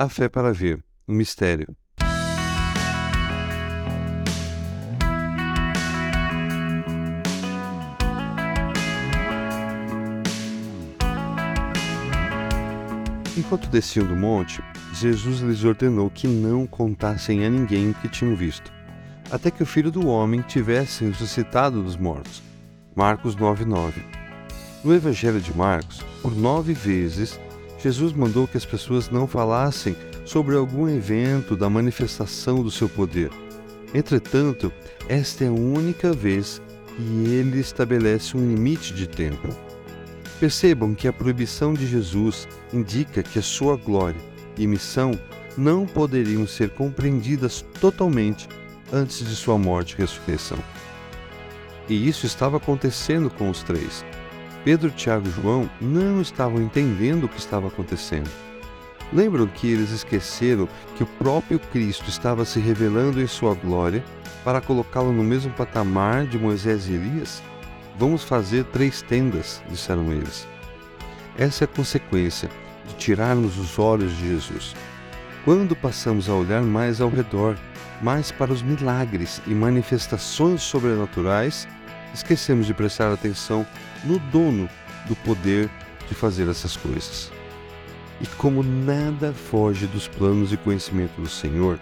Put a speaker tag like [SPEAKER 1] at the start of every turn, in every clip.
[SPEAKER 1] A fé para ver, um mistério. Enquanto desciam do monte, Jesus lhes ordenou que não contassem a ninguém o que tinham visto, até que o filho do homem tivesse ressuscitado dos mortos. Marcos 9:9. No Evangelho de Marcos, por nove vezes, Jesus mandou que as pessoas não falassem sobre algum evento da manifestação do seu poder. Entretanto, esta é a única vez que ele estabelece um limite de tempo. Percebam que a proibição de Jesus indica que a sua glória e missão não poderiam ser compreendidas totalmente antes de sua morte e ressurreição. E isso estava acontecendo com os três. Pedro, Tiago e João não estavam entendendo o que estava acontecendo. Lembram que eles esqueceram que o próprio Cristo estava se revelando em sua glória para colocá-lo no mesmo patamar de Moisés e Elias? Vamos fazer três tendas, disseram eles. Essa é a consequência de tirarmos os olhos de Jesus. Quando passamos a olhar mais ao redor, mais para os milagres e manifestações sobrenaturais, esquecemos de prestar atenção no dono do poder de fazer essas coisas. E como nada foge dos planos e conhecimento do Senhor,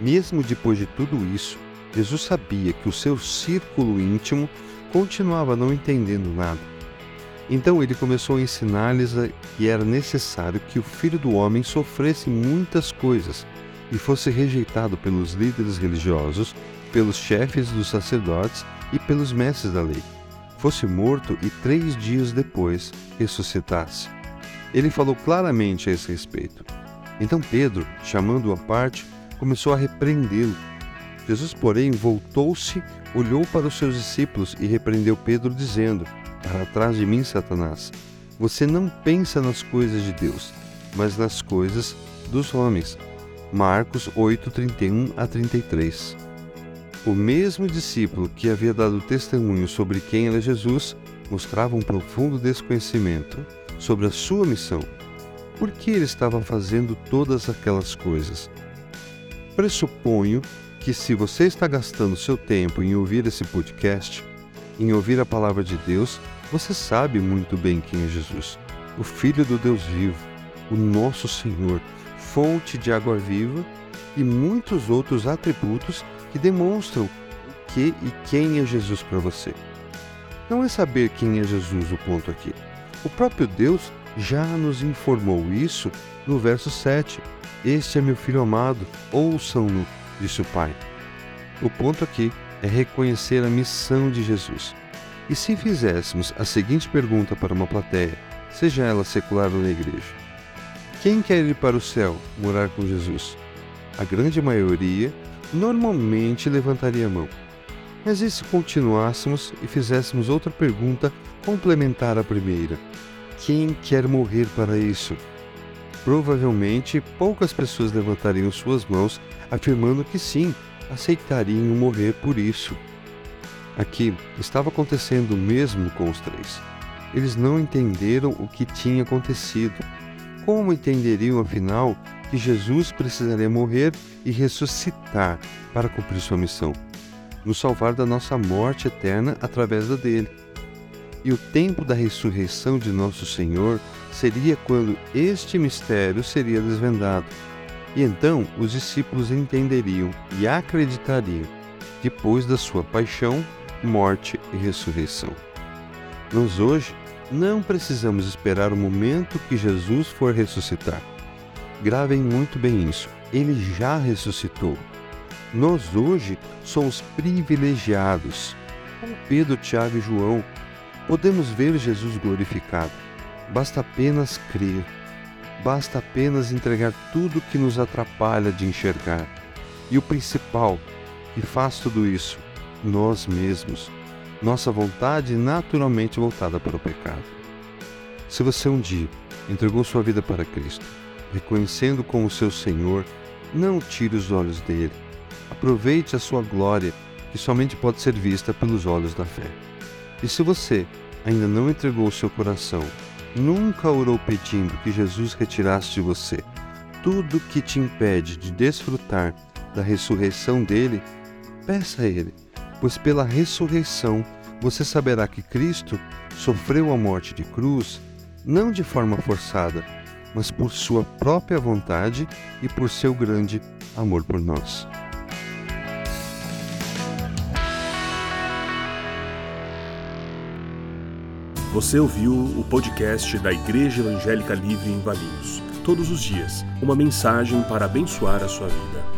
[SPEAKER 1] mesmo depois de tudo isso, Jesus sabia que o seu círculo íntimo continuava não entendendo nada. Então ele começou a ensinar-lhes que era necessário que o filho do homem sofresse muitas coisas e fosse rejeitado pelos líderes religiosos, pelos chefes dos sacerdotes e pelos mestres da lei, fosse morto e três dias depois ressuscitasse. Ele falou claramente a esse respeito. Então Pedro, chamando-o à parte, começou a repreendê-lo. Jesus, porém, voltou-se, olhou para os seus discípulos e repreendeu Pedro, dizendo: Para trás de mim, Satanás. Você não pensa nas coisas de Deus, mas nas coisas dos homens. Marcos 8, 31 a 33. O mesmo discípulo que havia dado testemunho sobre quem era Jesus mostrava um profundo desconhecimento sobre a sua missão. Por que ele estava fazendo todas aquelas coisas? Pressuponho que se você está gastando seu tempo em ouvir esse podcast, em ouvir a palavra de Deus, você sabe muito bem quem é Jesus, o Filho do Deus vivo, o nosso Senhor, fonte de água viva e muitos outros atributos que demonstram o que e quem é Jesus para você. Não é saber quem é Jesus o ponto aqui. O próprio Deus já nos informou isso no verso 7. Este é meu filho amado, ouçam-no, disse o Pai. O ponto aqui é reconhecer a missão de Jesus. E se fizéssemos a seguinte pergunta para uma plateia, seja ela secular ou na igreja: Quem quer ir para o céu morar com Jesus? A grande maioria normalmente levantaria a mão. Mas e se continuássemos e fizéssemos outra pergunta complementar à primeira? Quem quer morrer para isso? Provavelmente poucas pessoas levantariam suas mãos afirmando que sim, aceitariam morrer por isso. Aqui estava acontecendo o mesmo com os três. Eles não entenderam o que tinha acontecido. Como entenderiam, afinal, que Jesus precisaria morrer e ressuscitar para cumprir sua missão? Nos salvar da nossa morte eterna através da dele. E o tempo da ressurreição de nosso Senhor seria quando este mistério seria desvendado. E então os discípulos entenderiam e acreditariam depois da sua paixão, morte e ressurreição. Nós hoje não precisamos esperar o momento que Jesus for ressuscitar. Gravem muito bem isso. Ele já ressuscitou. Nós hoje somos privilegiados, como Pedro, Tiago e João, podemos ver Jesus glorificado. Basta apenas crer, basta apenas entregar tudo que nos atrapalha de enxergar. E o principal, que faz tudo isso, nós mesmos, nossa vontade naturalmente voltada para o pecado. Se você um dia entregou sua vida para Cristo, reconhecendo como seu Senhor, não tire os olhos dele. Aproveite a sua glória, que somente pode ser vista pelos olhos da fé. E se você ainda não entregou seu coração, nunca orou pedindo que Jesus retirasse de você tudo que te impede de desfrutar da ressurreição dele, peça a ele, pois pela ressurreição você saberá que Cristo sofreu a morte de cruz não de forma forçada, mas por sua própria vontade e por seu grande amor por nós.
[SPEAKER 2] Você ouviu o podcast da Igreja Evangélica Livre em Valinhos. Todos os dias, uma mensagem para abençoar a sua vida.